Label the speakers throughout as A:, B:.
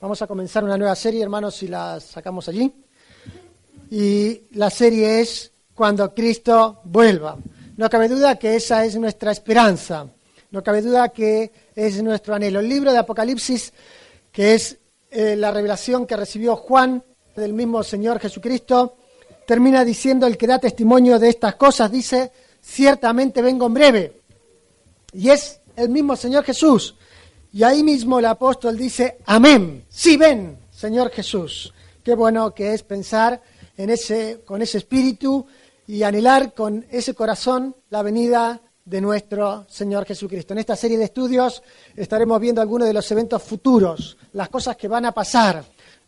A: Vamos a comenzar una nueva serie, hermanos, si la sacamos allí. Y la serie es Cuando Cristo vuelva. No cabe duda que esa es nuestra esperanza. No cabe duda que es nuestro anhelo. El libro de Apocalipsis, que es eh, la revelación que recibió Juan del mismo Señor Jesucristo, termina diciendo el que da testimonio de estas cosas, dice, ciertamente vengo en breve. Y es el mismo Señor Jesús. Y ahí mismo el apóstol dice, amén, sí ven, Señor Jesús. Qué bueno que es pensar en ese, con ese espíritu y anhelar con ese corazón la venida de nuestro Señor Jesucristo. En esta serie de estudios estaremos viendo algunos de los eventos futuros, las cosas que van a pasar.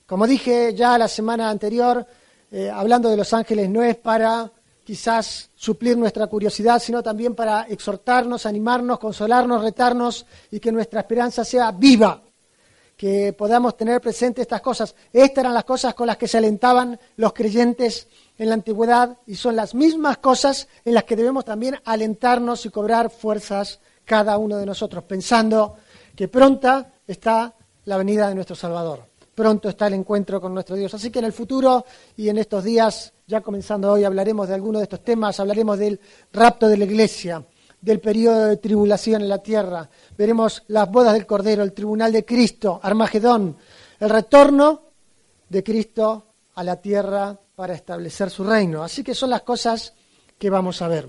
A: Como dije ya la semana anterior, eh, hablando de los ángeles, no es para quizás suplir nuestra curiosidad, sino también para exhortarnos, animarnos, consolarnos, retarnos y que nuestra esperanza sea viva, que podamos tener presente estas cosas. Estas eran las cosas con las que se alentaban los creyentes en la antigüedad y son las mismas cosas en las que debemos también alentarnos y cobrar fuerzas cada uno de nosotros, pensando que pronta está la venida de nuestro Salvador pronto está el encuentro con nuestro Dios. Así que en el futuro y en estos días, ya comenzando hoy, hablaremos de algunos de estos temas, hablaremos del rapto de la iglesia, del periodo de tribulación en la tierra, veremos las bodas del Cordero, el tribunal de Cristo, Armagedón, el retorno de Cristo a la tierra para establecer su reino. Así que son las cosas que vamos a ver.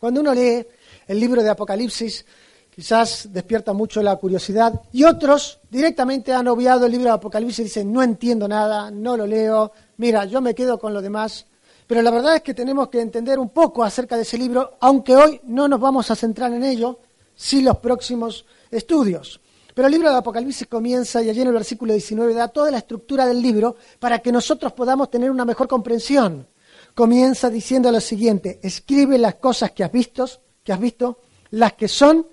A: Cuando uno lee el libro de Apocalipsis, quizás despierta mucho la curiosidad, y otros directamente han obviado el libro de Apocalipsis y dicen, no entiendo nada, no lo leo, mira, yo me quedo con lo demás. Pero la verdad es que tenemos que entender un poco acerca de ese libro, aunque hoy no nos vamos a centrar en ello, sí los próximos estudios. Pero el libro de Apocalipsis comienza y allí en el versículo 19 da toda la estructura del libro para que nosotros podamos tener una mejor comprensión. Comienza diciendo lo siguiente, escribe las cosas que has visto, que has visto, las que son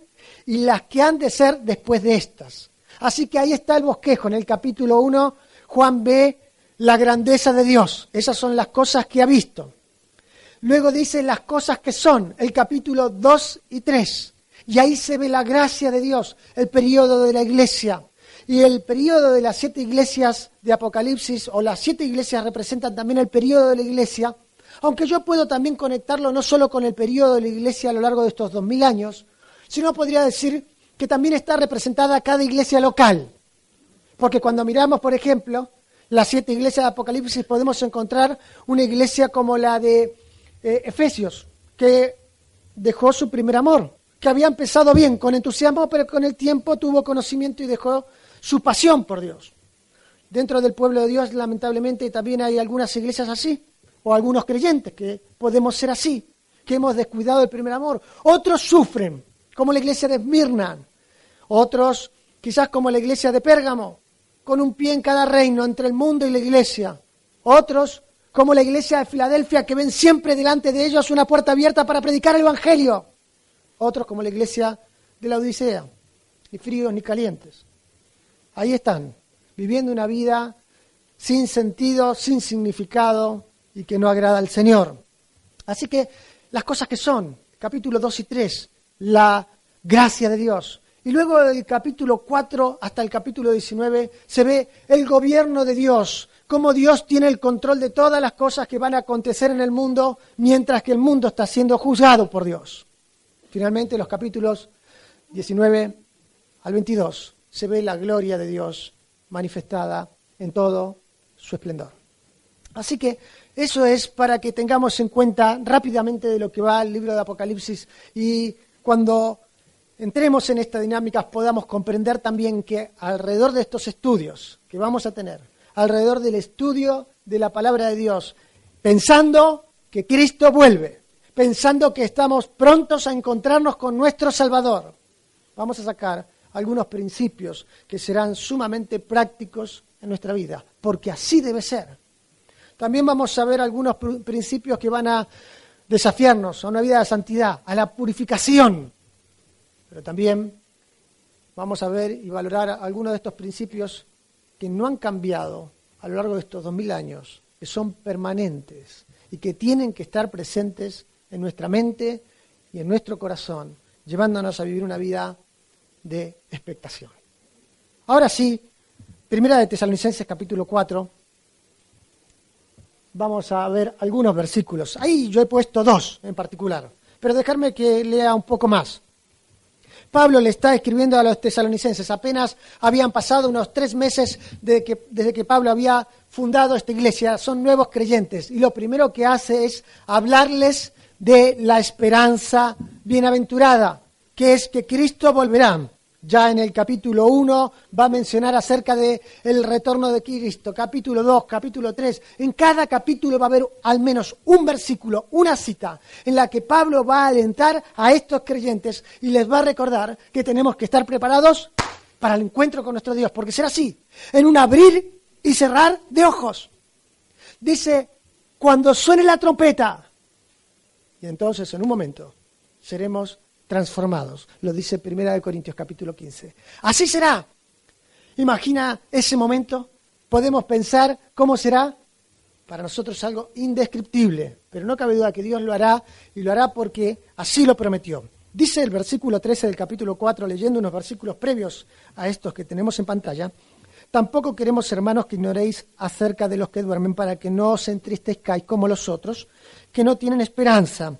A: y las que han de ser después de estas. Así que ahí está el bosquejo. En el capítulo 1, Juan ve la grandeza de Dios. Esas son las cosas que ha visto. Luego dice las cosas que son, el capítulo 2 y 3. Y ahí se ve la gracia de Dios, el periodo de la iglesia. Y el periodo de las siete iglesias de Apocalipsis, o las siete iglesias representan también el periodo de la iglesia, aunque yo puedo también conectarlo no solo con el periodo de la iglesia a lo largo de estos dos mil años, sino podría decir que también está representada cada iglesia local. Porque cuando miramos, por ejemplo, las siete iglesias de Apocalipsis, podemos encontrar una iglesia como la de eh, Efesios, que dejó su primer amor, que había empezado bien, con entusiasmo, pero con el tiempo tuvo conocimiento y dejó su pasión por Dios. Dentro del pueblo de Dios, lamentablemente, también hay algunas iglesias así, o algunos creyentes que podemos ser así, que hemos descuidado el primer amor. Otros sufren, como la iglesia de Esmirna, otros quizás como la iglesia de Pérgamo, con un pie en cada reino entre el mundo y la iglesia, otros como la iglesia de Filadelfia, que ven siempre delante de ellos una puerta abierta para predicar el Evangelio, otros como la iglesia de la Odisea, ni fríos ni calientes. Ahí están, viviendo una vida sin sentido, sin significado y que no agrada al Señor. Así que las cosas que son, capítulos 2 y 3, la gracia de Dios. Y luego del capítulo 4 hasta el capítulo 19 se ve el gobierno de Dios, cómo Dios tiene el control de todas las cosas que van a acontecer en el mundo mientras que el mundo está siendo juzgado por Dios. Finalmente, los capítulos 19 al 22 se ve la gloria de Dios manifestada en todo su esplendor. Así que eso es para que tengamos en cuenta rápidamente de lo que va el libro de Apocalipsis y cuando entremos en esta dinámica podamos comprender también que alrededor de estos estudios que vamos a tener, alrededor del estudio de la palabra de Dios, pensando que Cristo vuelve, pensando que estamos prontos a encontrarnos con nuestro Salvador, vamos a sacar algunos principios que serán sumamente prácticos en nuestra vida, porque así debe ser. También vamos a ver algunos principios que van a desafiarnos a una vida de santidad, a la purificación. Pero también vamos a ver y valorar algunos de estos principios que no han cambiado a lo largo de estos dos mil años, que son permanentes y que tienen que estar presentes en nuestra mente y en nuestro corazón, llevándonos a vivir una vida de expectación. Ahora sí, Primera de Tesalonicenses capítulo 4. Vamos a ver algunos versículos. Ahí yo he puesto dos en particular, pero dejarme que lea un poco más. Pablo le está escribiendo a los tesalonicenses. Apenas habían pasado unos tres meses desde que, desde que Pablo había fundado esta iglesia. Son nuevos creyentes. Y lo primero que hace es hablarles de la esperanza bienaventurada, que es que Cristo volverá. Ya en el capítulo 1 va a mencionar acerca del el retorno de Cristo, capítulo 2, capítulo 3. En cada capítulo va a haber al menos un versículo, una cita, en la que Pablo va a alentar a estos creyentes y les va a recordar que tenemos que estar preparados para el encuentro con nuestro Dios, porque será así, en un abrir y cerrar de ojos. Dice, cuando suene la trompeta, y entonces en un momento seremos transformados. Lo dice Primera de Corintios capítulo 15. Así será. Imagina ese momento. Podemos pensar cómo será. Para nosotros algo indescriptible, pero no cabe duda que Dios lo hará y lo hará porque así lo prometió. Dice el versículo 13 del capítulo 4, leyendo unos versículos previos a estos que tenemos en pantalla, tampoco queremos, hermanos, que ignoréis acerca de los que duermen para que no os entristezcáis como los otros, que no tienen esperanza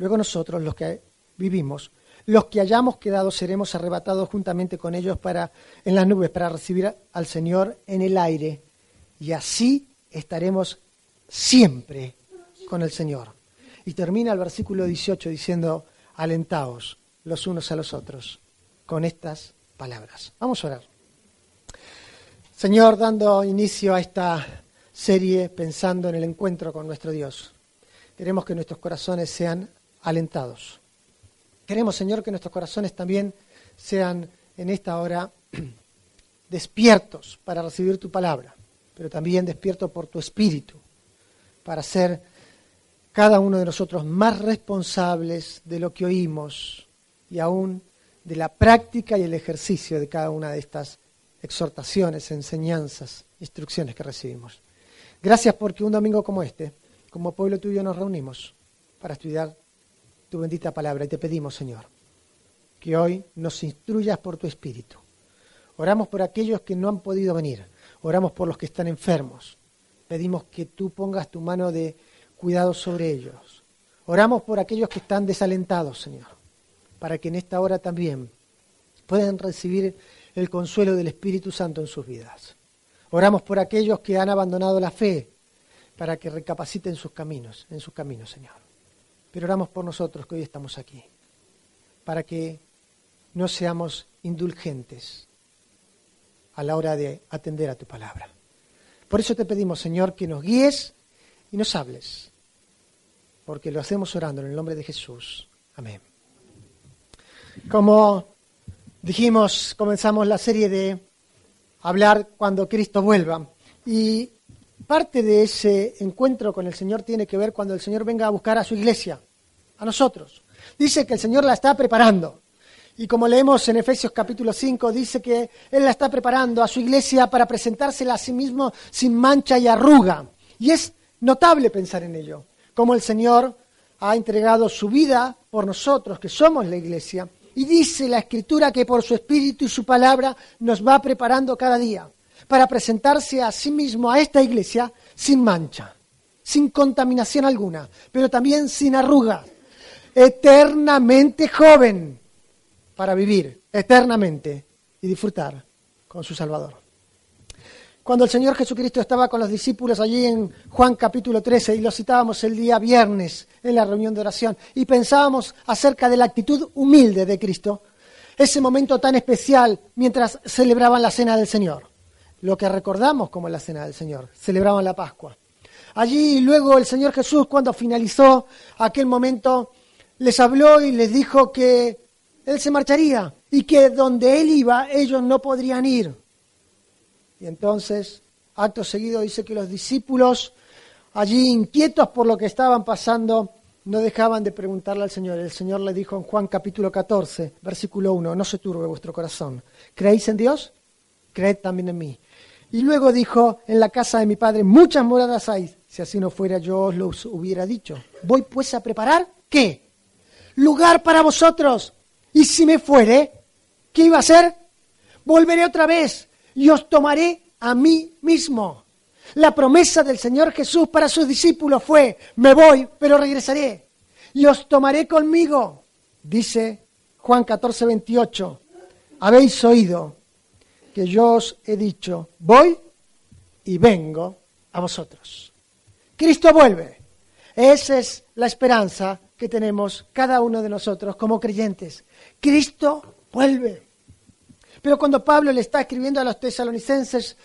A: Luego nosotros, los que vivimos, los que hayamos quedado, seremos arrebatados juntamente con ellos para, en las nubes para recibir al Señor en el aire. Y así estaremos siempre con el Señor. Y termina el versículo 18 diciendo, alentaos los unos a los otros con estas palabras. Vamos a orar. Señor, dando inicio a esta serie pensando en el encuentro con nuestro Dios, queremos que nuestros corazones sean alentados. Queremos, Señor, que nuestros corazones también sean en esta hora despiertos para recibir tu palabra, pero también despiertos por tu espíritu, para ser cada uno de nosotros más responsables de lo que oímos y aún de la práctica y el ejercicio de cada una de estas exhortaciones, enseñanzas, instrucciones que recibimos. Gracias porque un domingo como este, como pueblo tuyo, nos reunimos para estudiar tu bendita palabra y te pedimos, Señor, que hoy nos instruyas por tu Espíritu. Oramos por aquellos que no han podido venir, oramos por los que están enfermos. Pedimos que tú pongas tu mano de cuidado sobre ellos. Oramos por aquellos que están desalentados, Señor, para que en esta hora también puedan recibir el consuelo del Espíritu Santo en sus vidas. Oramos por aquellos que han abandonado la fe, para que recapaciten sus caminos, en sus caminos, Señor. Pero oramos por nosotros que hoy estamos aquí, para que no seamos indulgentes a la hora de atender a tu palabra. Por eso te pedimos, Señor, que nos guíes y nos hables, porque lo hacemos orando en el nombre de Jesús. Amén. Como dijimos, comenzamos la serie de hablar cuando Cristo vuelva. Y parte de ese encuentro con el Señor tiene que ver cuando el Señor venga a buscar a su iglesia, a nosotros. Dice que el Señor la está preparando. Y como leemos en Efesios capítulo 5, dice que Él la está preparando a su iglesia para presentársela a sí mismo sin mancha y arruga. Y es notable pensar en ello, como el Señor ha entregado su vida por nosotros, que somos la iglesia. Y dice la Escritura que por su Espíritu y su palabra nos va preparando cada día para presentarse a sí mismo a esta iglesia sin mancha, sin contaminación alguna, pero también sin arruga, eternamente joven para vivir eternamente y disfrutar con su Salvador. Cuando el Señor Jesucristo estaba con los discípulos allí en Juan capítulo 13 y lo citábamos el día viernes en la reunión de oración y pensábamos acerca de la actitud humilde de Cristo, ese momento tan especial mientras celebraban la cena del Señor lo que recordamos como la cena del Señor, celebraban la Pascua. Allí luego el Señor Jesús, cuando finalizó aquel momento, les habló y les dijo que Él se marcharía y que donde Él iba ellos no podrían ir. Y entonces, acto seguido, dice que los discípulos, allí inquietos por lo que estaban pasando, no dejaban de preguntarle al Señor. El Señor le dijo en Juan capítulo 14, versículo 1, no se turbe vuestro corazón. ¿Creéis en Dios? Creed también en mí. Y luego dijo, en la casa de mi Padre muchas moradas hay. Si así no fuera, yo os lo hubiera dicho. Voy pues a preparar, ¿qué? Lugar para vosotros. Y si me fuere, ¿qué iba a hacer? Volveré otra vez y os tomaré a mí mismo. La promesa del Señor Jesús para sus discípulos fue, me voy, pero regresaré y os tomaré conmigo. Dice Juan 14, 28, habéis oído que yo os he dicho, voy y vengo a vosotros. Cristo vuelve. Esa es la esperanza que tenemos cada uno de nosotros como creyentes. Cristo vuelve. Pero cuando Pablo le está escribiendo a los tesalonicenses,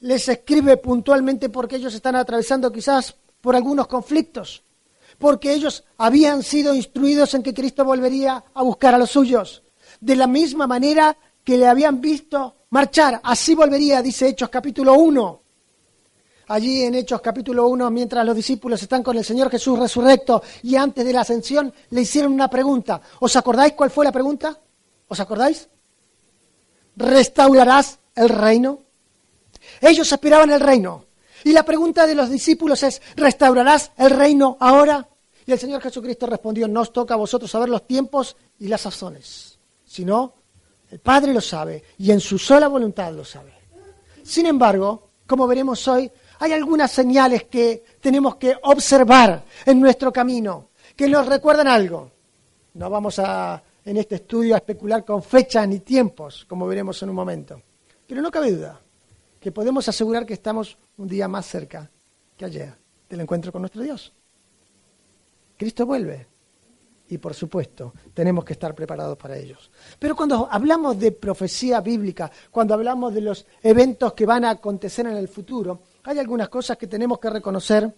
A: les escribe puntualmente porque ellos están atravesando quizás por algunos conflictos, porque ellos habían sido instruidos en que Cristo volvería a buscar a los suyos. De la misma manera que le habían visto marchar, así volvería, dice Hechos capítulo 1. Allí en Hechos capítulo 1, mientras los discípulos están con el Señor Jesús resurrecto y antes de la ascensión, le hicieron una pregunta. ¿Os acordáis cuál fue la pregunta? ¿Os acordáis? ¿Restaurarás el reino? Ellos esperaban el reino. Y la pregunta de los discípulos es, ¿restaurarás el reino ahora? Y el Señor Jesucristo respondió, no os toca a vosotros saber los tiempos y las sazones, sino el Padre lo sabe y en su sola voluntad lo sabe. Sin embargo, como veremos hoy, hay algunas señales que tenemos que observar en nuestro camino, que nos recuerdan algo. No vamos a, en este estudio a especular con fechas ni tiempos, como veremos en un momento. Pero no cabe duda que podemos asegurar que estamos un día más cerca que ayer del encuentro con nuestro Dios. Cristo vuelve y por supuesto tenemos que estar preparados para ellos. Pero cuando hablamos de profecía bíblica, cuando hablamos de los eventos que van a acontecer en el futuro, hay algunas cosas que tenemos que reconocer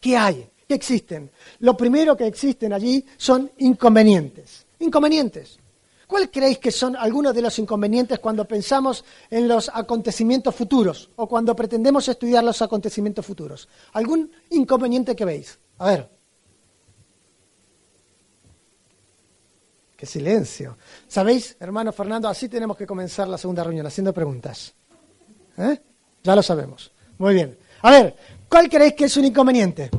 A: que hay, que existen. Lo primero que existen allí son inconvenientes. Inconvenientes. ¿Cuál creéis que son algunos de los inconvenientes cuando pensamos en los acontecimientos futuros o cuando pretendemos estudiar los acontecimientos futuros? ¿Algún inconveniente que veis? A ver. Qué silencio. ¿Sabéis, hermano Fernando? Así tenemos que comenzar la segunda reunión, haciendo preguntas. ¿Eh? Ya lo sabemos. Muy bien. A ver, ¿cuál creéis que es un inconveniente?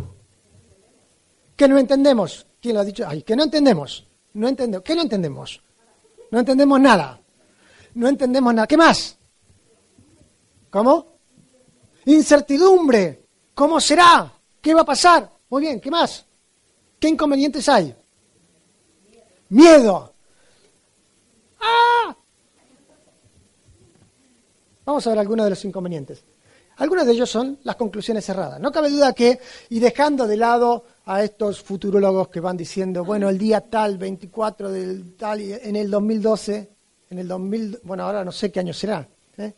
A: Que no entendemos. ¿Quién lo ha dicho? Ay, que no entendemos. No entendemos. ¿Qué no entendemos? No entendemos nada. No entendemos nada. ¿Qué más? ¿Cómo? Incertidumbre. ¿Cómo será? ¿Qué va a pasar? Muy bien, ¿qué más? ¿Qué inconvenientes hay? Miedo. ¡Ah! Vamos a ver algunos de los inconvenientes. Algunos de ellos son las conclusiones cerradas. No cabe duda que, y dejando de lado a estos futurólogos que van diciendo, bueno, el día tal, 24 del tal, en el 2012, en el 2000, bueno, ahora no sé qué año será. ¿eh?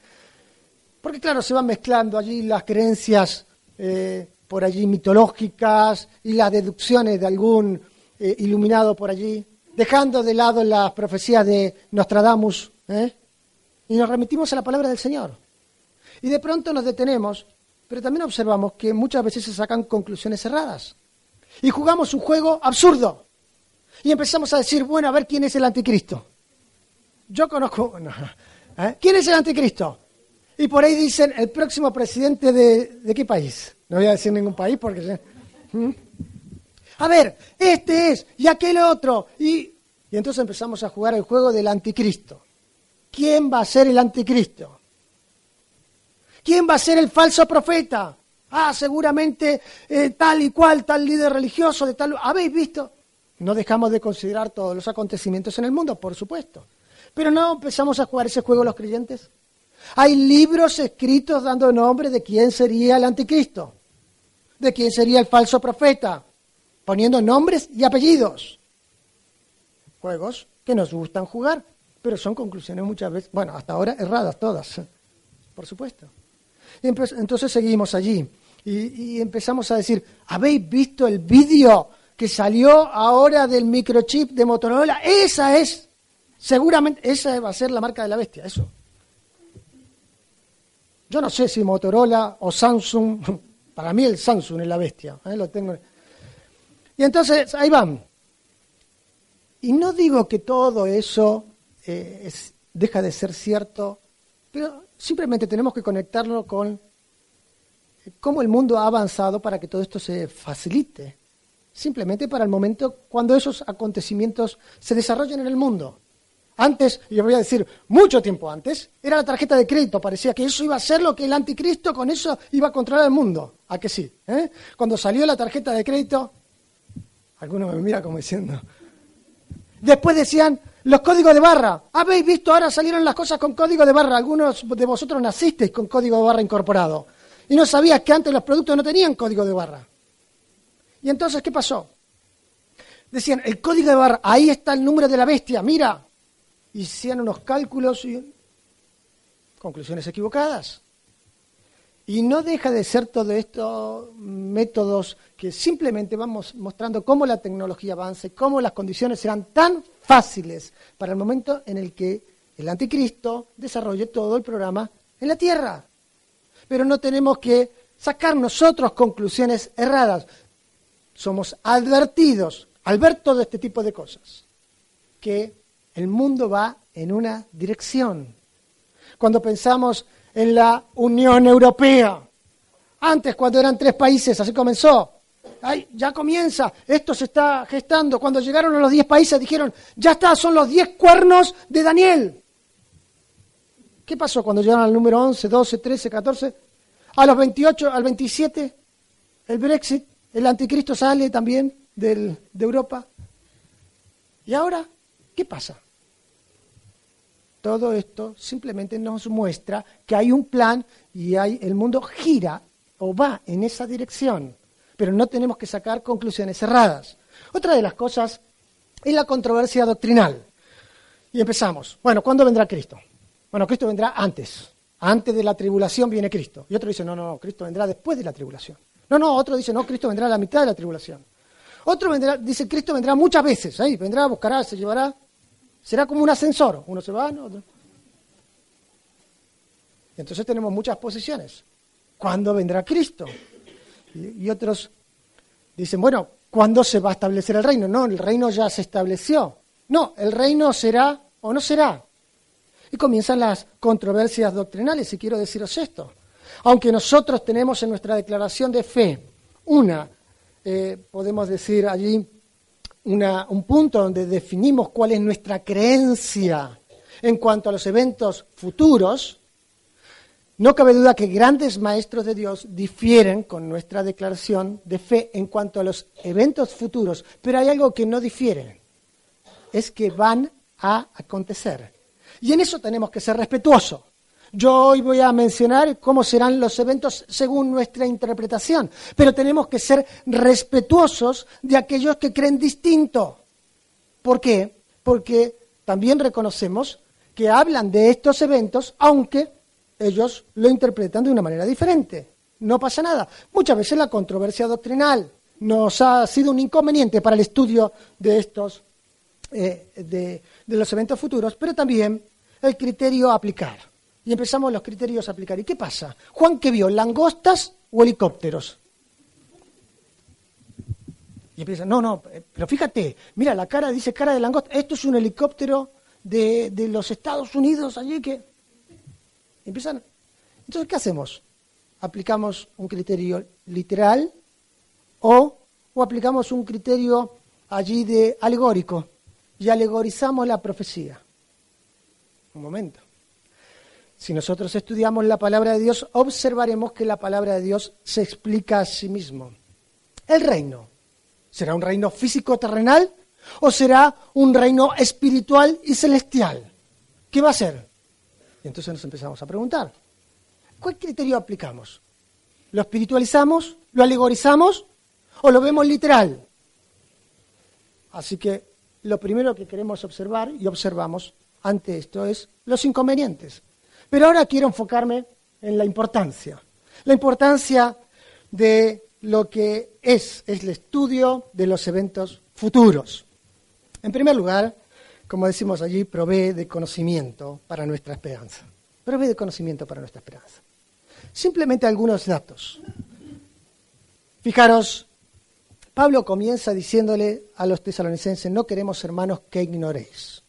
A: Porque claro, se van mezclando allí las creencias eh, por allí mitológicas y las deducciones de algún eh, iluminado por allí, dejando de lado las profecías de Nostradamus, y nos remitimos a la palabra del Señor. Y de pronto nos detenemos, pero también observamos que muchas veces se sacan conclusiones cerradas y jugamos un juego absurdo. Y empezamos a decir, bueno, a ver quién es el anticristo. Yo conozco... ¿eh? ¿Quién es el anticristo? Y por ahí dicen, el próximo presidente de, de qué país. No voy a decir ningún país porque... ¿Mm? A ver, este es, y aquel otro. Y, y entonces empezamos a jugar el juego del anticristo. ¿Quién va a ser el anticristo? ¿Quién va a ser el falso profeta? Ah, seguramente eh, tal y cual, tal líder religioso, de tal... ¿Habéis visto? No dejamos de considerar todos los acontecimientos en el mundo, por supuesto. Pero no empezamos a jugar ese juego los creyentes. Hay libros escritos dando nombre de quién sería el anticristo, de quién sería el falso profeta, poniendo nombres y apellidos. Juegos que nos gustan jugar, pero son conclusiones muchas veces, bueno, hasta ahora erradas todas, por supuesto. Entonces seguimos allí y, empezamos a decir, ¿habéis visto el vídeo que salió ahora del microchip de Motorola? Esa es, seguramente, esa va a ser la marca de la bestia, eso. Yo no sé si Motorola o Samsung, para mí el Samsung es la bestia, ¿eh? lo tengo. Y entonces ahí van. Y no digo que todo eso eh, deja de ser cierto, pero simplemente tenemos que conectarlo con cómo el mundo ha avanzado para que todo esto se facilite. Simplemente para el momento cuando esos acontecimientos se desarrollen en el mundo. Antes, yo voy a decir mucho tiempo antes, era la tarjeta de crédito. Parecía que eso iba a ser lo que el anticristo con eso iba a controlar el mundo. ¿A que sí? ¿Eh? Cuando salió la tarjeta de crédito, alguno me mira como diciendo. Después decían los códigos de barra. ¿Habéis visto? Ahora salieron las cosas con código de barra. Algunos de vosotros nacisteis con código de barra incorporado. Y no sabías que antes los productos no tenían código de barra. Y entonces, ¿qué pasó? Decían, el código de barra, ahí está el número de la bestia, mira. Hicieron unos cálculos y conclusiones equivocadas. Y no deja de ser todo estos métodos que simplemente vamos mostrando cómo la tecnología avanza cómo las condiciones serán tan fáciles para el momento en el que el anticristo desarrolle todo el programa en la tierra pero no tenemos que sacar nosotros conclusiones erradas. Somos advertidos al ver todo este tipo de cosas, que el mundo va en una dirección. Cuando pensamos en la Unión Europea, antes cuando eran tres países, así comenzó, Ay, ya comienza, esto se está gestando. Cuando llegaron a los diez países dijeron, ya está, son los diez cuernos de Daniel. ¿Qué pasó cuando llegaron al número 11, 12, 13, 14? A los 28, al 27, el Brexit, el anticristo sale también de Europa. ¿Y ahora qué pasa? Todo esto simplemente nos muestra que hay un plan y hay, el mundo gira o va en esa dirección, pero no tenemos que sacar conclusiones cerradas. Otra de las cosas es la controversia doctrinal. Y empezamos. Bueno, ¿cuándo vendrá Cristo? Bueno, Cristo vendrá antes. Antes de la tribulación viene Cristo. Y otro dice, no, no, Cristo vendrá después de la tribulación. No, no, otro dice, no, Cristo vendrá a la mitad de la tribulación. Otro vendrá, dice, Cristo vendrá muchas veces. Ahí, vendrá, buscará, se llevará. Será como un ascensor. Uno se va, otro. Entonces tenemos muchas posiciones. ¿Cuándo vendrá Cristo? Y, y otros dicen, bueno, ¿cuándo se va a establecer el reino? No, el reino ya se estableció. No, el reino será o no será. Y comienzan las controversias doctrinales, y quiero deciros esto. Aunque nosotros tenemos en nuestra declaración de fe una, eh, podemos decir allí, un punto donde definimos cuál es nuestra creencia en cuanto a los eventos futuros, no cabe duda que grandes maestros de Dios difieren con nuestra declaración de fe en cuanto a los eventos futuros, pero hay algo que no difiere, es que van a acontecer. Y en eso tenemos que ser respetuosos. Yo hoy voy a mencionar cómo serán los eventos según nuestra interpretación, pero tenemos que ser respetuosos de aquellos que creen distinto. ¿Por qué? Porque también reconocemos que hablan de estos eventos, aunque ellos lo interpretan de una manera diferente. No pasa nada. Muchas veces la controversia doctrinal nos ha sido un inconveniente para el estudio de estos, eh, de los eventos futuros, pero también el criterio a aplicar. Y empezamos los criterios a aplicar. ¿Y qué pasa? Juan, ¿qué vio? ¿Langostas o helicópteros? Y empieza, no, no, pero fíjate, mira, la cara dice cara de langosta. Esto es un helicóptero de, de los Estados Unidos allí que... Empiezan. Entonces, ¿qué hacemos? ¿Aplicamos un criterio literal o, o aplicamos un criterio allí de alegórico y alegorizamos la profecía? Un momento. Si nosotros estudiamos la palabra de Dios, observaremos que la palabra de Dios se explica a sí mismo. El reino, ¿será un reino físico terrenal o será un reino espiritual y celestial? ¿Qué va a ser? Y entonces nos empezamos a preguntar, ¿cuál criterio aplicamos? ¿Lo espiritualizamos? ¿Lo alegorizamos? ¿O lo vemos literal? Así que lo primero que queremos observar y observamos ante esto es los inconvenientes. Pero ahora quiero enfocarme en la importancia. La importancia de lo que es, el estudio de los eventos futuros. En primer lugar, como decimos allí, provee de conocimiento para nuestra esperanza. Provee de conocimiento para nuestra esperanza. simplemente algunos datos. Fijaros, Pablo comienza diciéndole a los tesalonicenses, no queremos hermanos que ignoréis.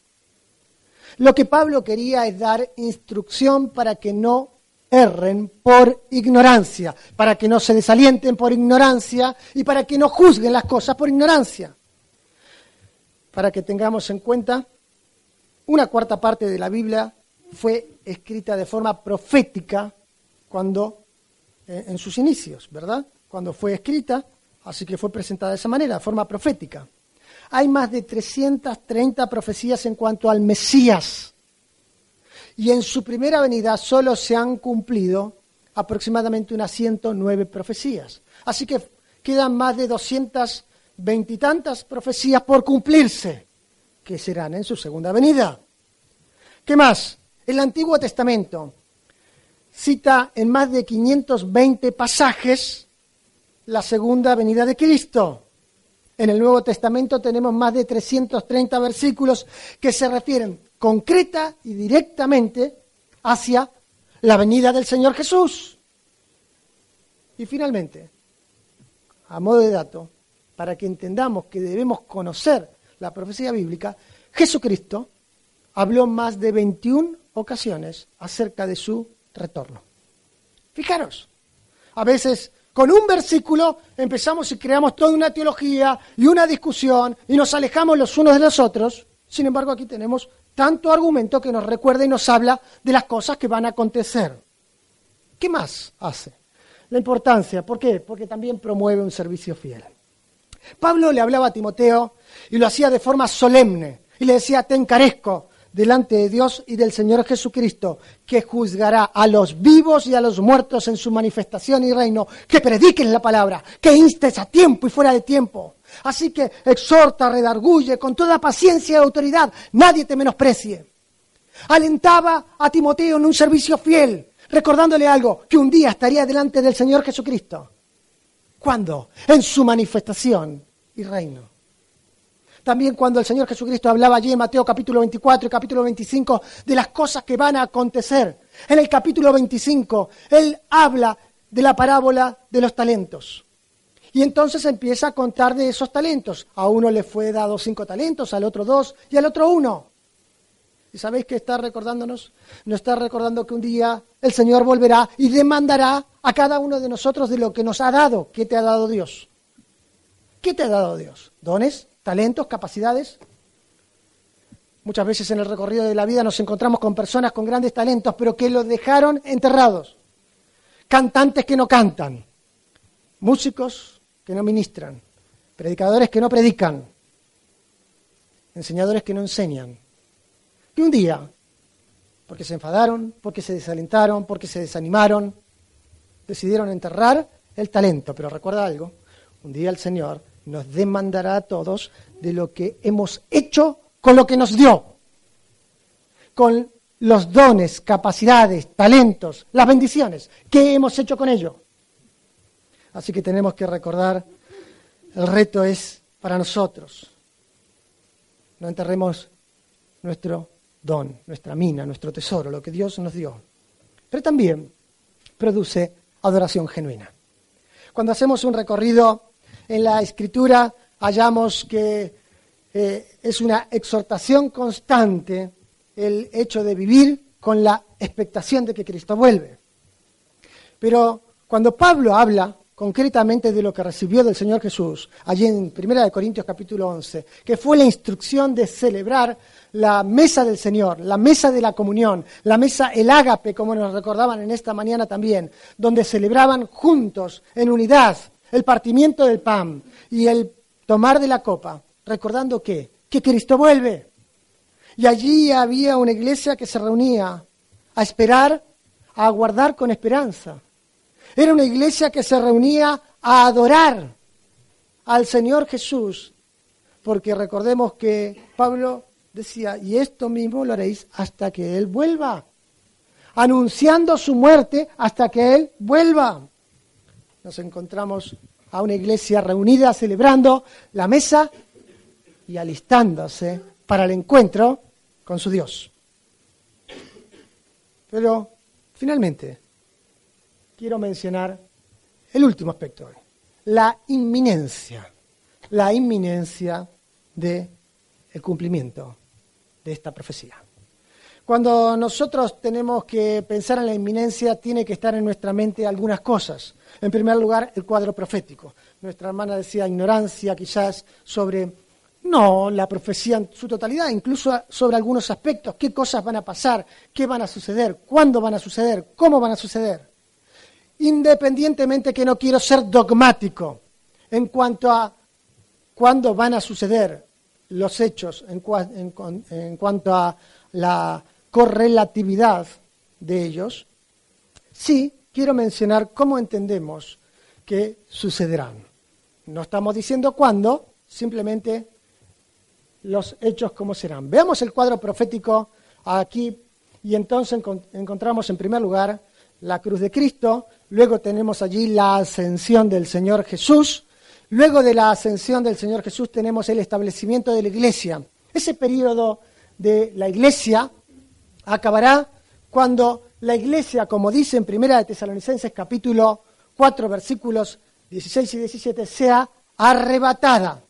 A: Lo que Pablo quería es dar instrucción para que no erren por ignorancia, para que no se desalienten por ignorancia y para que no juzguen las cosas por ignorancia. Para que tengamos en cuenta, una cuarta parte de la Biblia fue escrita de forma profética cuando eh, en sus inicios, ¿verdad? Cuando fue escrita, así que fue presentada de esa manera, de forma profética. Hay más de 330 profecías en cuanto al Mesías y en su primera venida solo se han cumplido aproximadamente unas 109 profecías. Así que quedan más de 220 y tantas profecías por cumplirse, que serán en su segunda venida. ¿Qué más? El Antiguo Testamento cita en más de 520 pasajes la segunda venida de Cristo. En el Nuevo Testamento tenemos más de 330 versículos que se refieren concreta y directamente hacia la venida del Señor Jesús. Y finalmente, a modo de dato, para que entendamos que debemos conocer la profecía bíblica, Jesucristo habló más de 21 ocasiones acerca de su retorno. Fijaros, a veces con un versículo empezamos y creamos toda una teología y una discusión y nos alejamos los unos de los otros. Sin embargo, aquí tenemos tanto argumento que nos recuerda y nos habla de las cosas que van a acontecer. ¿Qué más hace? La importancia, ¿por qué? Porque también promueve un servicio fiel. Pablo le hablaba a Timoteo y lo hacía de forma solemne y le decía, te encarezco delante de Dios y del Señor Jesucristo, que juzgará a los vivos y a los muertos en su manifestación y reino, que prediquen la palabra, que instes a tiempo y fuera de tiempo, Así que exhorta, redarguye con toda paciencia y autoridad, nadie te menosprecie. Alentaba a Timoteo en un servicio fiel, recordándole algo, que un día estaría delante del Señor Jesucristo. ¿Cuándo? En su manifestación y reino. También cuando el Señor Jesucristo hablaba allí en Mateo capítulo 24 y capítulo 25 de las cosas que van a acontecer. En el capítulo 25, Él habla de la parábola de los talentos. Y entonces empieza a contar de esos talentos. A uno le fue dado cinco talentos, al otro dos y al otro uno. ¿Y sabéis qué está recordándonos? Nos está recordando que un día el Señor volverá y demandará a cada uno de nosotros de lo que nos ha dado. ¿Qué te ha dado Dios? ¿Qué te ha dado Dios? ¿Dones? ¿Talentos? ¿Capacidades? Muchas veces en el recorrido de la vida nos encontramos con personas con grandes talentos, pero que los dejaron enterrados. Cantantes que no cantan. Músicos que no ministran, predicadores que no predican, enseñadores que no enseñan. Que un día, porque se enfadaron, porque se desalentaron, porque se desanimaron, decidieron enterrar el talento. Pero recuerda algo, un día el Señor nos demandará a todos de lo que hemos hecho con lo que nos dio, con los dones, capacidades, talentos, las bendiciones. ¿Qué hemos hecho con ello? Así que tenemos que recordar, el reto es para nosotros. No enterremos nuestro don, nuestra mina, nuestro tesoro, lo que Dios nos dio. Pero también produce adoración genuina. Cuando hacemos un recorrido en la escritura, hallamos que eh, es una exhortación constante el hecho de vivir con la expectación de que Cristo vuelve. Pero cuando Pablo habla concretamente de lo que recibió del Señor Jesús, allí en 1 Corintios capítulo 11, que fue la instrucción de celebrar la mesa del Señor, la mesa de la comunión, la mesa el ágape, como nos recordaban en esta mañana también, donde celebraban juntos, en unidad, el partimiento del pan y el tomar de la copa, recordando que, que Cristo vuelve. Y allí había una iglesia que se reunía a esperar, a aguardar con esperanza. Era una iglesia que se reunía a adorar al Señor Jesús, porque recordemos que Pablo decía, y esto mismo lo haréis hasta que Él vuelva, anunciando su muerte hasta que Él vuelva. Nos encontramos a una iglesia reunida celebrando la mesa y alistándose para el encuentro con su Dios. Pero finalmente, quiero mencionar el último aspecto la inminencia, la inminencia el cumplimiento de esta profecía. Cuando nosotros tenemos que pensar en la inminencia, tiene que estar en nuestra mente algunas cosas. En primer lugar, el cuadro profético. Nuestra hermana decía ignorancia quizás sobre, no la profecía en su totalidad, incluso sobre algunos aspectos, qué cosas van a pasar, qué van a suceder, cuándo van a suceder, cómo van a suceder. Independientemente que no quiero ser dogmático en cuanto a cuándo van a suceder los hechos, en, en cuanto a la correlatividad de ellos, sí quiero mencionar cómo entendemos que sucederán. No estamos diciendo cuándo, simplemente los hechos cómo serán. Veamos el cuadro profético aquí y entonces encontramos en primer lugar la cruz de Cristo, luego tenemos allí la ascensión del Señor Jesús, luego de la ascensión del Señor Jesús tenemos el establecimiento de la iglesia. Ese periodo de la iglesia acabará cuando la iglesia, como dice en Primera de Tesalonicenses capítulo 4 versículos 16 y 17, sea arrebatada.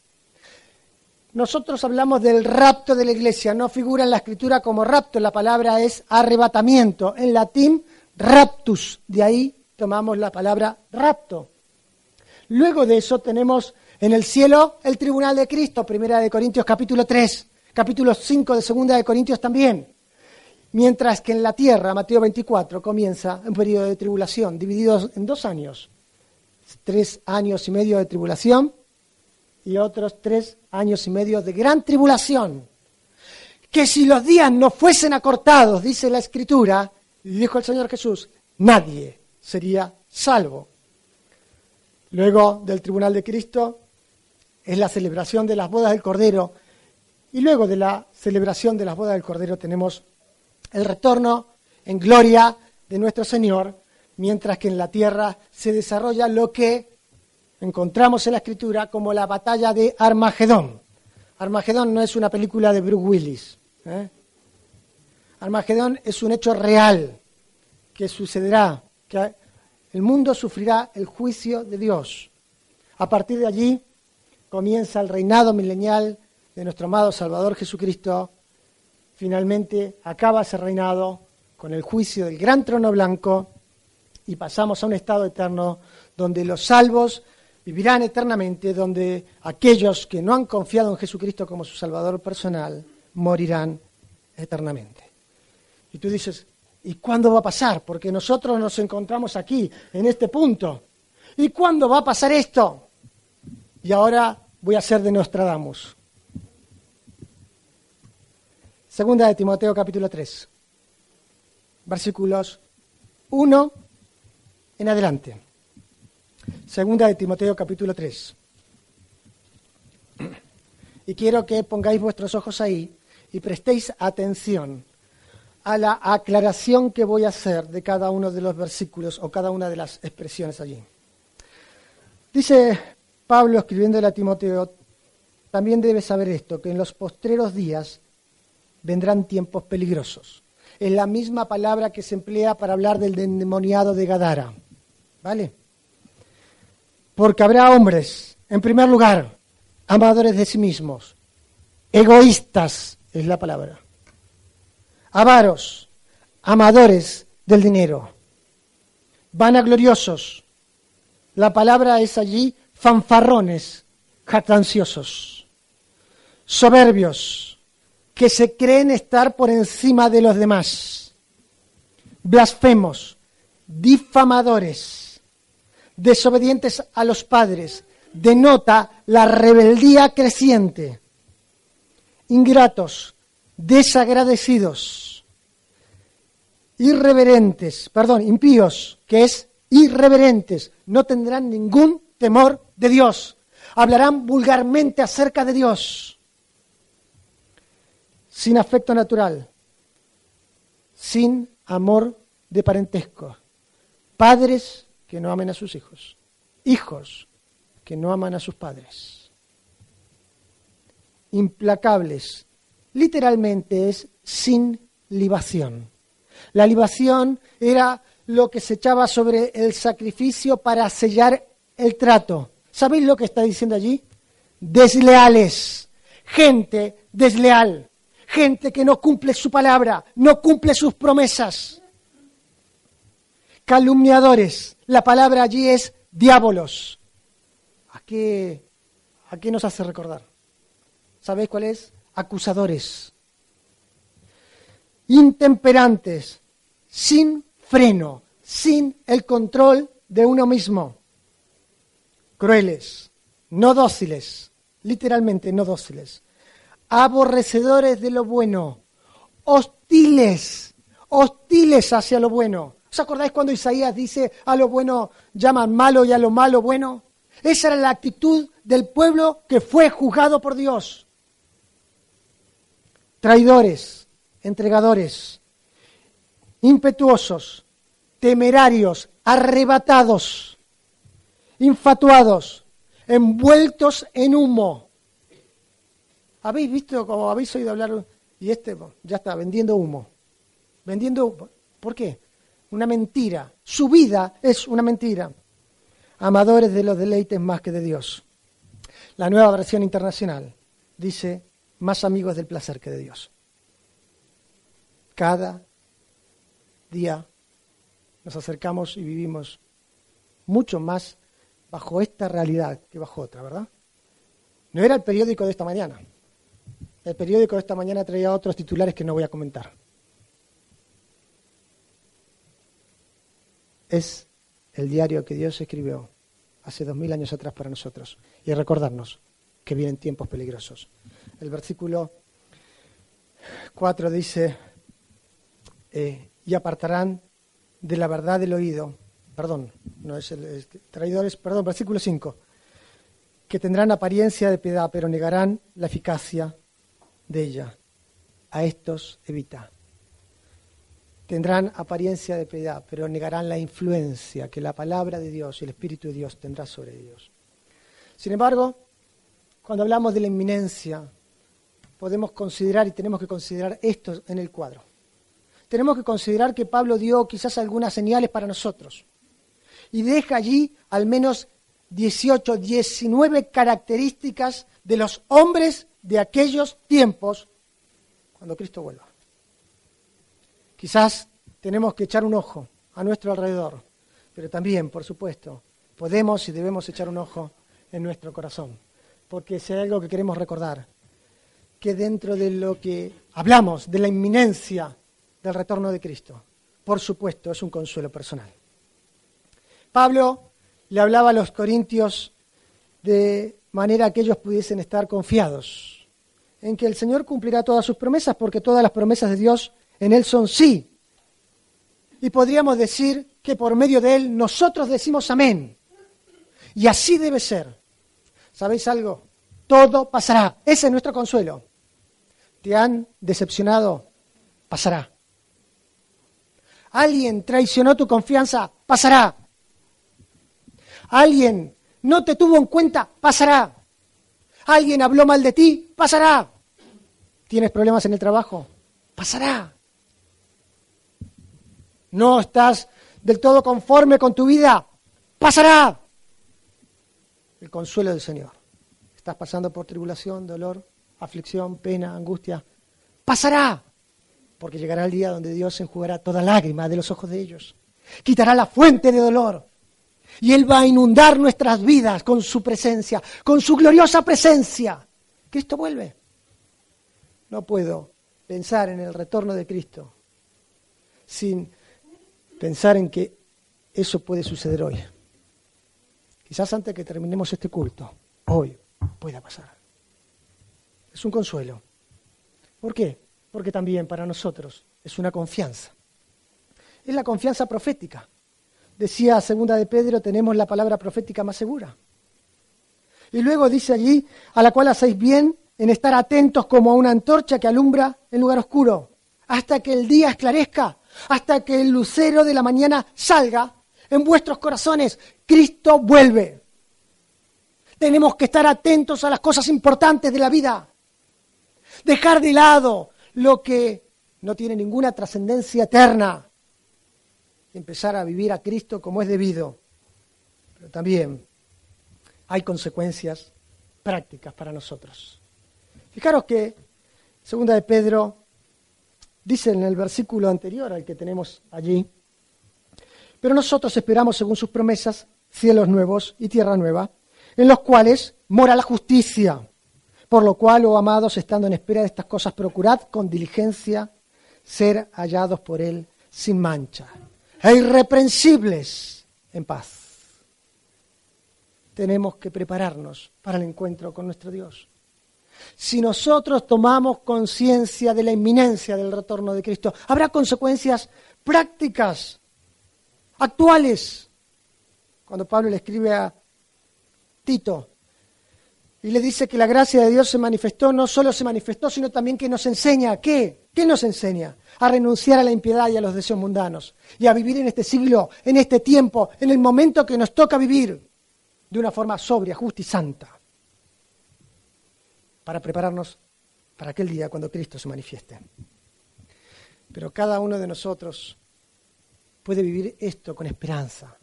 A: Nosotros hablamos del rapto de la iglesia, no figura en la escritura como rapto, la palabra es arrebatamiento, en latín raptus, de ahí tomamos la palabra rapto. Luego de eso tenemos en el cielo el tribunal de Cristo, primera de Corintios capítulo 3, capítulo 5 de segunda de Corintios también. Mientras que en la tierra, Mateo 24, comienza un periodo de tribulación, dividido en dos años. Tres años y medio de tribulación y otros tres años y medio de gran tribulación. Que si los días no fuesen acortados, dice la Escritura, dijo el Señor Jesús, nadie sería salvo. Luego del tribunal de Cristo es la celebración de las bodas del Cordero. Y luego de la celebración de las bodas del Cordero tenemos el retorno en gloria de nuestro Señor, mientras que en la tierra se desarrolla lo que encontramos en la Escritura como la batalla de Armagedón. Armagedón no es una película de Bruce Willis. ¿eh? Armagedón es un hecho real que sucederá, que el mundo sufrirá el juicio de Dios. A partir de allí comienza el reinado milenial de nuestro amado Salvador Jesucristo finalmente acaba ese reinado con el juicio del gran trono blanco y pasamos a un estado eterno donde los salvos vivirán eternamente, donde aquellos que no han confiado en Jesucristo como su Salvador personal morirán eternamente. Y tú dices, ¿y cuándo va a pasar? Porque nosotros nos encontramos aquí, en este punto. ¿Y cuándo va a pasar esto? Y ahora voy a ser de Nostradamus. Segunda de Timoteo capítulo 3, versículos 1 en adelante. Segunda de Timoteo capítulo 3. Y quiero que pongáis vuestros ojos ahí y prestéis atención a la aclaración que voy a hacer de cada uno de los versículos o cada una de las expresiones allí. Dice Pablo escribiendo a Timoteo, también debes saber esto, que en los postreros días vendrán tiempos peligrosos. Es la misma palabra que se emplea para hablar del endemoniado de Gadara. ¿Vale? Porque habrá hombres, en primer lugar, amadores de sí mismos, egoístas es la palabra, avaros, amadores del dinero, vanagloriosos. La palabra es allí fanfarrones, jactanciosos, soberbios, que se creen estar por encima de los demás, blasfemos, difamadores, desobedientes a los padres, denota la rebeldía creciente, ingratos, desagradecidos, irreverentes, perdón, impíos, que es irreverentes, no tendrán ningún temor de Dios, hablarán vulgarmente acerca de Dios sin afecto natural, sin amor de parentesco, padres que no amen a sus hijos, hijos que no aman a sus padres, implacables, literalmente es sin libación. La libación era lo que se echaba sobre el sacrificio para sellar el trato. ¿Sabéis lo que está diciendo allí? Desleales, gente desleal, gente que no cumple su palabra, no cumple sus promesas. Calumniadores, la palabra allí es diábolos. ¿A qué, ¿A qué nos hace recordar? ¿Sabéis cuál es? Acusadores. Intemperantes, sin freno, sin el control de uno mismo. Crueles, no dóciles, literalmente no dóciles. Aborrecedores de lo bueno, hostiles, hostiles hacia lo bueno. ¿Os acordáis cuando Isaías dice a lo bueno llaman malo y a lo malo bueno? Esa era la actitud del pueblo que fue juzgado por Dios. Traidores, entregadores, impetuosos, temerarios, arrebatados, infatuados, envueltos en humo. ¿Habéis visto como habéis oído hablar? Y este ya está vendiendo humo. Vendiendo humo. ¿Por qué? Una mentira. Su vida es una mentira. Amadores de los deleites más que de Dios. La nueva versión internacional dice más amigos del placer que de Dios. Cada día nos acercamos y vivimos mucho más bajo esta realidad que bajo otra, ¿verdad? No era el periódico de esta mañana. El periódico de esta mañana traía otros titulares que no voy a comentar. Es el diario que Dios escribió hace dos mil años atrás para nosotros y recordarnos que vienen tiempos peligrosos. El versículo 4 dice, eh, y apartarán de la verdad del oído, perdón, no es el traidores, perdón, versículo 5, que tendrán apariencia de piedad, pero negarán la eficacia de ella. A estos evita. Tendrán apariencia de piedad, pero negarán la influencia que la palabra de Dios y el Espíritu de Dios tendrá sobre ellos. Sin embargo, cuando hablamos de la inminencia, podemos considerar y tenemos que considerar esto en el cuadro tenemos que considerar que Pablo dio quizás algunas señales para nosotros. Y deja allí al menos 18, 19 características de los hombres de aquellos tiempos cuando Cristo vuelva. Quizás tenemos que echar un ojo a nuestro alrededor, pero también, por supuesto, podemos y debemos echar un ojo en nuestro corazón, porque si algo que queremos recordar, que dentro de lo que hablamos, de la inminencia del retorno de Cristo. Por supuesto, es un consuelo personal. Pablo le hablaba a los corintios de manera que ellos pudiesen estar confiados en que el Señor cumplirá todas sus promesas, porque todas las promesas de Dios en Él son sí. Y podríamos decir que por medio de Él nosotros decimos amén. Y así debe ser. ¿Sabéis algo? Todo pasará. Ese es nuestro consuelo. ¿Te han decepcionado? Pasará. Alguien traicionó tu confianza, pasará. Alguien no te tuvo en cuenta, pasará. Alguien habló mal de ti, pasará. ¿Tienes problemas en el trabajo? Pasará. No estás del todo conforme con tu vida, pasará. El consuelo del Señor. Estás pasando por tribulación, dolor, aflicción, pena, angustia. Pasará porque llegará el día donde Dios enjugará toda lágrima de los ojos de ellos, quitará la fuente de dolor, y Él va a inundar nuestras vidas con su presencia, con su gloriosa presencia. Cristo vuelve. No puedo pensar en el retorno de Cristo sin pensar en que eso puede suceder hoy. Quizás antes que terminemos este culto, hoy pueda pasar. Es un consuelo. ¿Por qué? porque también para nosotros es una confianza. Es la confianza profética. Decía segunda de Pedro, tenemos la palabra profética más segura. Y luego dice allí, a la cual hacéis bien en estar atentos como a una antorcha que alumbra en lugar oscuro, hasta que el día esclarezca, hasta que el lucero de la mañana salga en vuestros corazones. Cristo vuelve. Tenemos que estar atentos a las cosas importantes de la vida. Dejar de lado lo que no tiene ninguna trascendencia eterna empezar a vivir a Cristo como es debido, pero también hay consecuencias prácticas para nosotros. Fijaros que, segunda de Pedro, dice en el versículo anterior al que tenemos allí, pero nosotros esperamos, según sus promesas, cielos nuevos y tierra nueva, en los cuales mora la justicia. Por lo cual, oh amados, estando en espera de estas cosas, procurad con diligencia ser hallados por Él sin mancha e irreprensibles en paz. Tenemos que prepararnos para el encuentro con nuestro Dios. Si nosotros tomamos conciencia de la inminencia del retorno de Cristo, habrá consecuencias prácticas, actuales. Cuando Pablo le escribe a Tito y le dice que la gracia de Dios se manifestó, no solo se manifestó, sino también que nos enseña, ¿qué? ¿Qué nos enseña? A renunciar a la impiedad y a los deseos mundanos y a vivir en este siglo, en este tiempo, en el momento que nos toca vivir de una forma sobria, justa y santa, para prepararnos para aquel día cuando Cristo se manifieste. Pero cada uno de nosotros puede vivir esto con esperanza,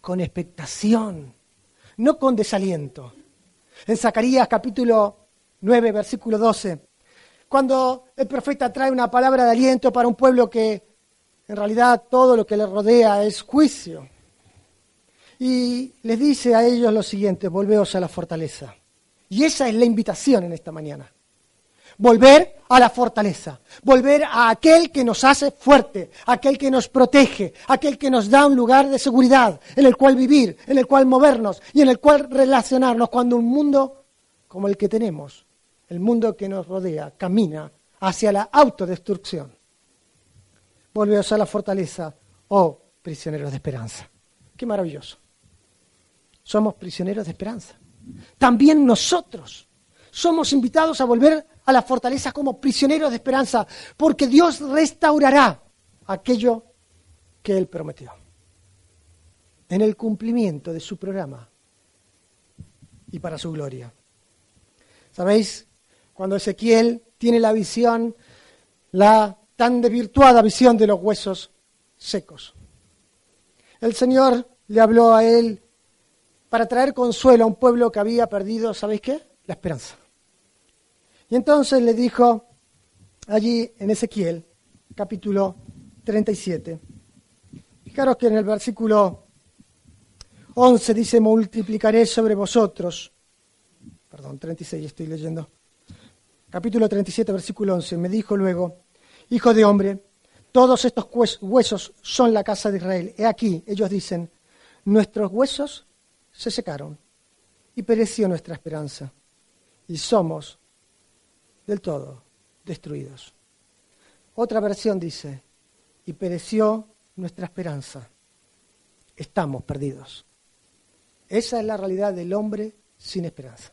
A: con expectación, no con desaliento. En Zacarías capítulo 9, versículo 12, cuando el profeta trae una palabra de aliento para un pueblo que en realidad todo lo que le rodea es juicio. Y les dice a ellos lo siguiente, volveos a la fortaleza. Y esa es la invitación en esta mañana. Volver a la fortaleza, volver a aquel que nos hace fuerte, aquel que nos protege, aquel que nos da un lugar de seguridad en el cual vivir, en el cual movernos y en el cual relacionarnos cuando un mundo como el que tenemos el mundo que nos rodea camina hacia la autodestrucción. Volveos a la fortaleza, oh prisioneros de esperanza. Qué maravilloso. Somos prisioneros de esperanza. También nosotros somos invitados a volver a la fortaleza como prisioneros de esperanza, porque Dios restaurará aquello que Él prometió. En el cumplimiento de su programa y para su gloria. ¿Sabéis? cuando Ezequiel tiene la visión, la tan desvirtuada visión de los huesos secos. El Señor le habló a él para traer consuelo a un pueblo que había perdido, ¿sabéis qué? La esperanza. Y entonces le dijo allí en Ezequiel, capítulo 37, fijaros que en el versículo 11 dice, multiplicaré sobre vosotros, perdón, 36 estoy leyendo, capítulo 37, versículo 11, me dijo luego, Hijo de hombre, todos estos huesos son la casa de Israel. He aquí, ellos dicen, nuestros huesos se secaron y pereció nuestra esperanza. Y somos del todo destruidos. Otra versión dice, y pereció nuestra esperanza. Estamos perdidos. Esa es la realidad del hombre sin esperanza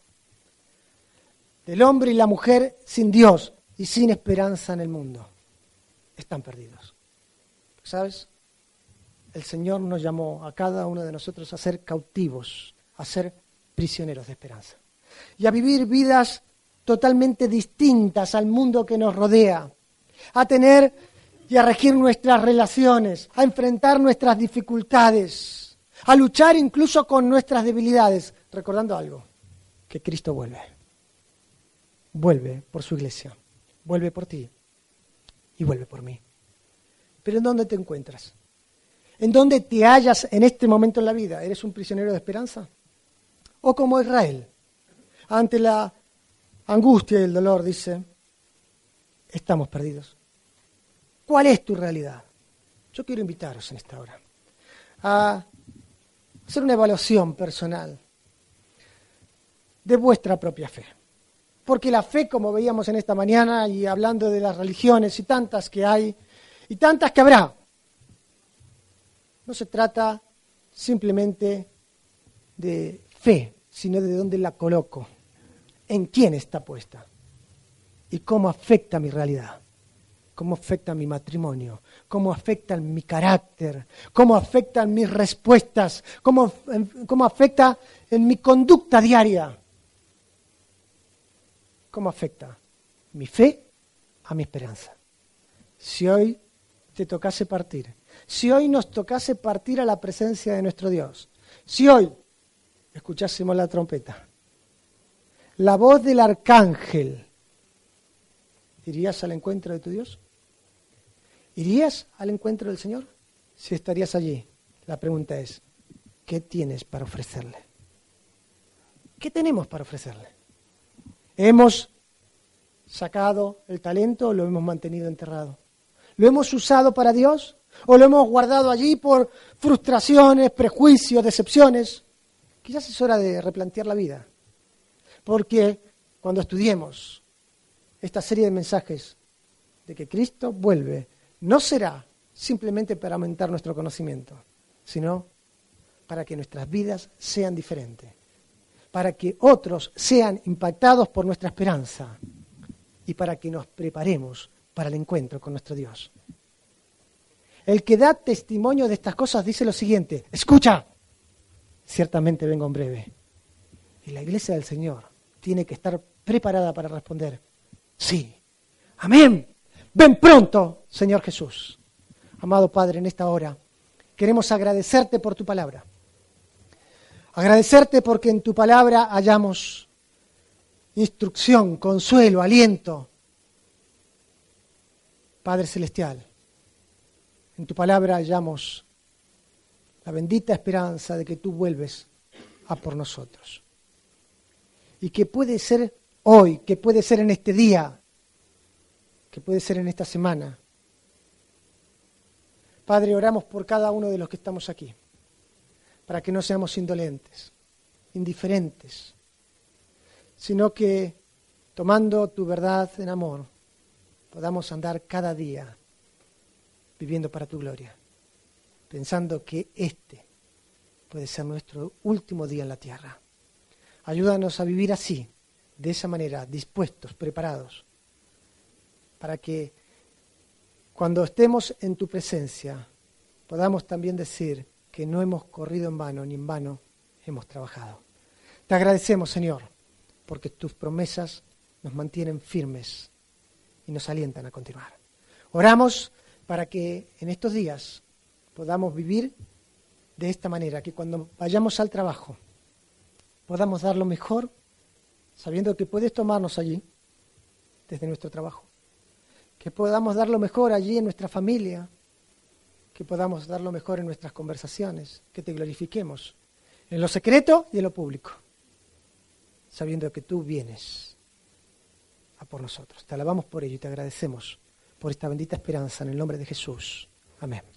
A: del hombre y la mujer sin Dios y sin esperanza en el mundo. Están perdidos. ¿Sabes? El Señor nos llamó a cada uno de nosotros a ser cautivos, a ser prisioneros de esperanza. Y a vivir vidas totalmente distintas al mundo que nos rodea. A tener y a regir nuestras relaciones, a enfrentar nuestras dificultades, a luchar incluso con nuestras debilidades, recordando algo, que Cristo vuelve vuelve por su iglesia, vuelve por ti y vuelve por mí. Pero ¿en dónde te encuentras? ¿En dónde te hallas en este momento en la vida? ¿Eres un prisionero de esperanza? ¿O como Israel? Ante la angustia y el dolor dice, estamos perdidos. ¿Cuál es tu realidad? Yo quiero invitaros en esta hora a hacer una evaluación personal de vuestra propia fe. Porque la fe, como veíamos en esta mañana y hablando de las religiones y tantas que hay y tantas que habrá, no se trata simplemente de fe, sino de dónde la coloco, en quién está puesta y cómo afecta mi realidad, cómo afecta mi matrimonio, cómo afecta mi carácter, cómo afectan mis respuestas, cómo, cómo afecta en mi conducta diaria. ¿Cómo afecta mi fe a mi esperanza? Si hoy te tocase partir, si hoy nos tocase partir a la presencia de nuestro Dios, si hoy escuchásemos la trompeta, la voz del arcángel, ¿irías al encuentro de tu Dios? ¿Irías al encuentro del Señor? Si estarías allí, la pregunta es, ¿qué tienes para ofrecerle? ¿Qué tenemos para ofrecerle? ¿Hemos sacado el talento o lo hemos mantenido enterrado? ¿Lo hemos usado para Dios o lo hemos guardado allí por frustraciones, prejuicios, decepciones? Quizás es hora de replantear la vida, porque cuando estudiemos esta serie de mensajes de que Cristo vuelve, no será simplemente para aumentar nuestro conocimiento, sino para que nuestras vidas sean diferentes, para que otros sean impactados por nuestra esperanza y para que nos preparemos para el encuentro con nuestro Dios. El que da testimonio de estas cosas dice lo siguiente, escucha, ciertamente vengo en breve. Y la iglesia del Señor tiene que estar preparada para responder, sí, amén, ven pronto, Señor Jesús. Amado Padre, en esta hora queremos agradecerte por tu palabra. Agradecerte porque en tu palabra hallamos instrucción, consuelo, aliento. Padre Celestial, en tu palabra hallamos la bendita esperanza de que tú vuelves a por nosotros. Y que puede ser hoy, que puede ser en este día, que puede ser en esta semana. Padre, oramos por cada uno de los que estamos aquí, para que no seamos indolentes, indiferentes, sino que tomando tu verdad en amor, podamos andar cada día viviendo para tu gloria, pensando que este puede ser nuestro último día en la tierra. Ayúdanos a vivir así, de esa manera, dispuestos, preparados, para que cuando estemos en tu presencia podamos también decir que no hemos corrido en vano, ni en vano hemos trabajado. Te agradecemos, Señor porque tus promesas nos mantienen firmes y nos alientan a continuar. Oramos para que en estos días podamos vivir de esta manera, que cuando vayamos al trabajo podamos dar lo mejor, sabiendo que puedes tomarnos allí, desde nuestro trabajo, que podamos dar lo mejor allí en nuestra familia, que podamos dar lo mejor en nuestras conversaciones, que te glorifiquemos en lo secreto y en lo público sabiendo que tú vienes a por nosotros. Te alabamos por ello y te agradecemos por esta bendita esperanza en el nombre de Jesús. Amén.